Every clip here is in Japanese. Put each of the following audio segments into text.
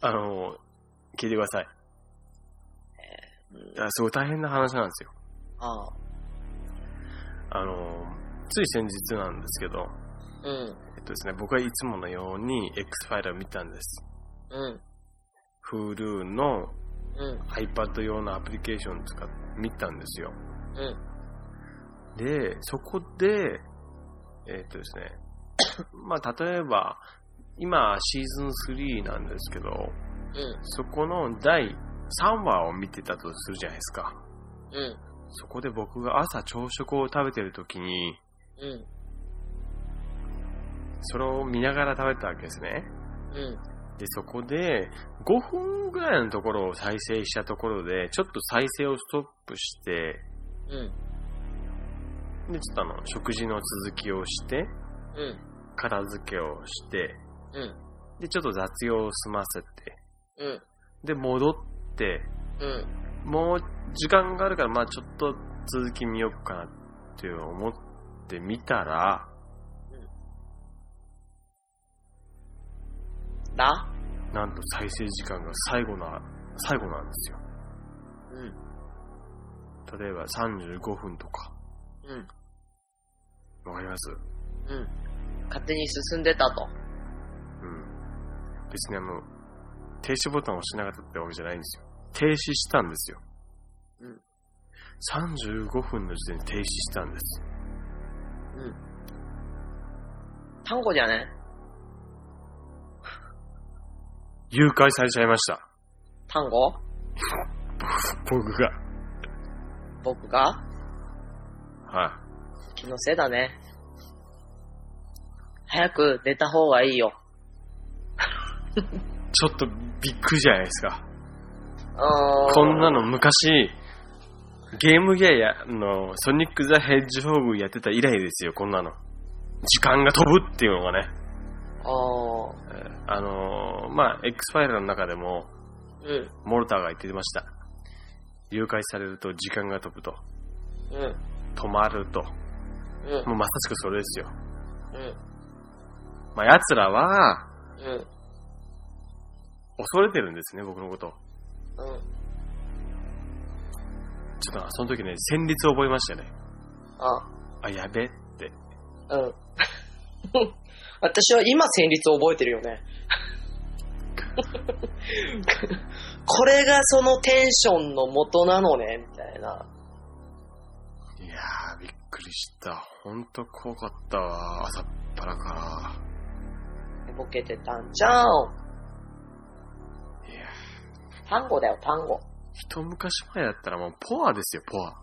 あの、聞いてください。うんだからすごい大変な話なんですよ。ああ。あの、つい先日なんですけど、うん。えっとですね、僕はいつものように X ファイルを見たんです。うん。Hulu のうん。iPad 用のアプリケーションを使って見たんですよ。うん。で、そこで、えっとですね、まあ、例えば、今、シーズン3なんですけど、うん。そこの第3話を見てたとするじゃないですか。うん。そこで僕が朝朝食を食べてる時に、うん。それを見ながら食べたわけですね。うん。で、そこで、5分ぐらいのところを再生したところで、ちょっと再生をストップして、うん。で、ちょっとあの、食事の続きをして、うん。片付けをして、うん。で、ちょっと雑用を済ませて、うん。で、戻って、うん。もう時間があるから、まあちょっと続き見ようかなって思ってみたら、な？なんと再生時間が最後な、最後なんですよ。うん。例えば35分とか。うん。わかります？うん。勝手に進んでたと。うん。別にあの、停止ボタンを押しなかったってわけじゃないんですよ。停止したんですよ。うん。35分の時点で停止したんです。うん。単語じゃね？誘拐されちゃいました。単語？僕が。僕が？は気のせいだね。早く出た方がいいよ。い。ちょっとびっくりじゃないですか。あーこんなの昔、ゲームギアやのソニック・ザ・ヘッジホーグやってた以来ですよ、こんなの。時間が飛ぶっていうのがね。あーえーあのーまあ、X ファイルの中でも、うん。モルターが言ってました。誘拐されると時間が飛ぶと。うん。止まると。うん。もうまさしくそれですよ。うん。まあ、奴らは、うん。恐れてるんですね、僕のこと。うん。ちょっと、その時ね、戦慄を覚えましたね。あ、あ、やべって。うん。私は今戦慄を覚えてるよね。これがそのテンションの元なのね、みたいな。いやー、びっくりした。ほんと怖かったわ。朝っぱらかボケてたんじゃん。単語だよ、単語。一昔前だったらもうポアですよ、ポア。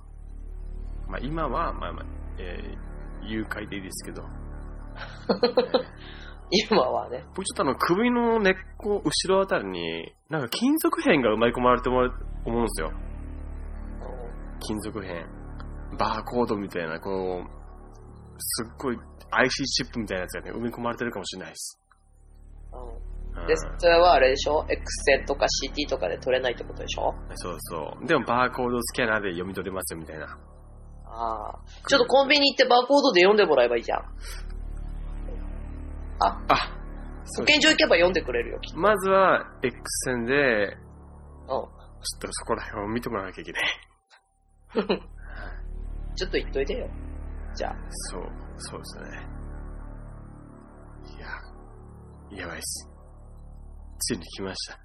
まあ今は、まあまあ、えー、誘拐でいいですけど。今はね。僕ちょっとあの首の根っこ、後ろあたりに、なんか金属片が埋まり込まれてもらう思うんですよ。金属片。バーコードみたいな、こう、すっごい IC チップみたいなやつがね、埋め込まれてるかもしれないです。うんうんで、それはあれでしょ ?X 線とか CT とかで撮れないってことでしょ？そうそう。でもバーコードスキャナーで読み取れますよみたいな。ああ。ちょっとコンビニ行ってバーコードで読んでもらえばいいじゃん。あ、あ、保健所行けば読んでくれるよ、まずは X 線で、と。ちょっとそこら辺を見てもらわなきゃいけない。うん。ちょっと言っといてよ。じゃあ。そう、そうですね。いや、やばいっす。ついに来ました。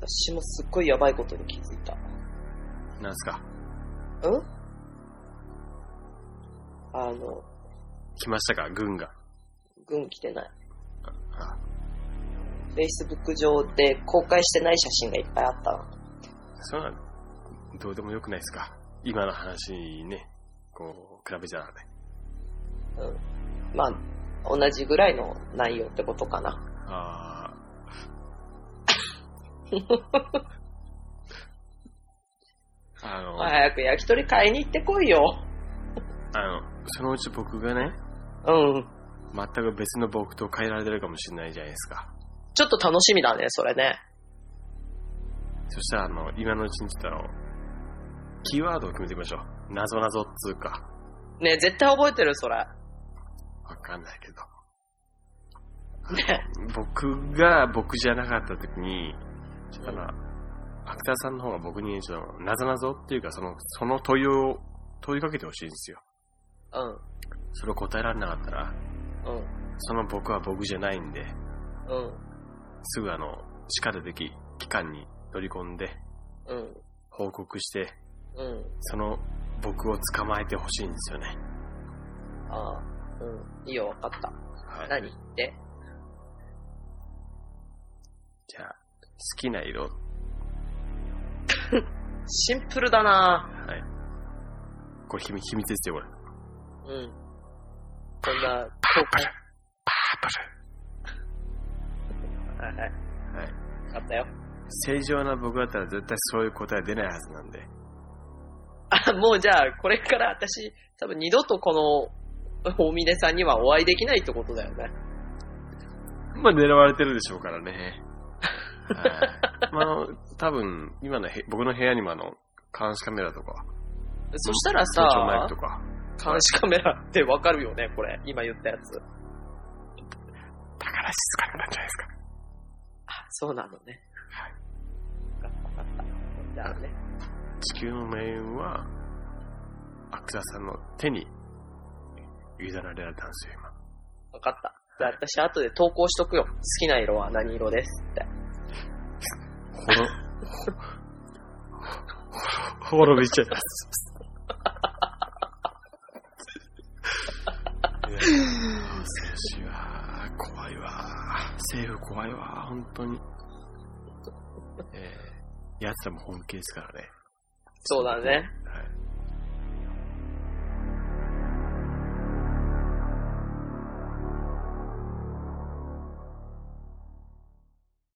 私もすっごいやばいことに気づいた。なんすか？うん？あの、来ましたか？軍が。軍来てない。あ Facebook 上で公開してない写真がいっぱいあったの。そうなんどうでもよくないですか？今の話にね、こう、比べちゃね。うん。まあ、同じぐらいの内容ってことかな。あーあの、早く焼き鳥買いに行ってこいよ。あの、そのうち僕がね、うん。全く別の僕と変えられてるかもしれないじゃないですか。ちょっと楽しみだね、それね。そしたら、あの、今のうちにちょっとあの、キーワードを決めてみましょう。謎謎っつうか。ね絶対覚えてる、それ。わかんないけど。ね。僕が僕じゃなかった時に、ちょっとな、アクターさんの方が僕にちょっと、なぞなぞっていうか、その、その問いを問いかけてほしいんですよ。うん。それを答えられなかったら、うん。その僕は僕じゃないんで、うん。すぐあの、叱るべき機関に取り込んで、うん。報告して、うん。その僕を捕まえてほしいんですよね。ああ。うん。いいよ、わかった。はい。何言ってじゃあ、好きな色。シンプルだなはい。これ秘密秘密ですよ、これ。うん。こんな、公開。はいはい。はい。わかったよ。正常な僕だったら絶対そういう答え出ないはずなんで。あ、もうじゃあ、これから私、多分二度とこの、大峰さんにはお会いできないってことだよね。まあ狙われてるでしょうからね。はい。まあ多分、今のへ僕の部屋にもあの、監視カメラとか、そしたら盗聴マイさクと、か、監視カメラってわかるよね、これ。今言ったやつ。だから静かになっちゃないですか。あ、そうなのね。はい。わかった、わかった。じゃあね。地球の命運は、アクタさんの手に委ねられたんですよ、今。わかった。じゃあ私後で投稿しとくよ。好きな色は何色ですって。ほろ、ほ滅びちゃいます。いやー恐ろしいわ。怖いわ。政府怖いわ。本当に。えー、奴らも本気ですからね。そうだね。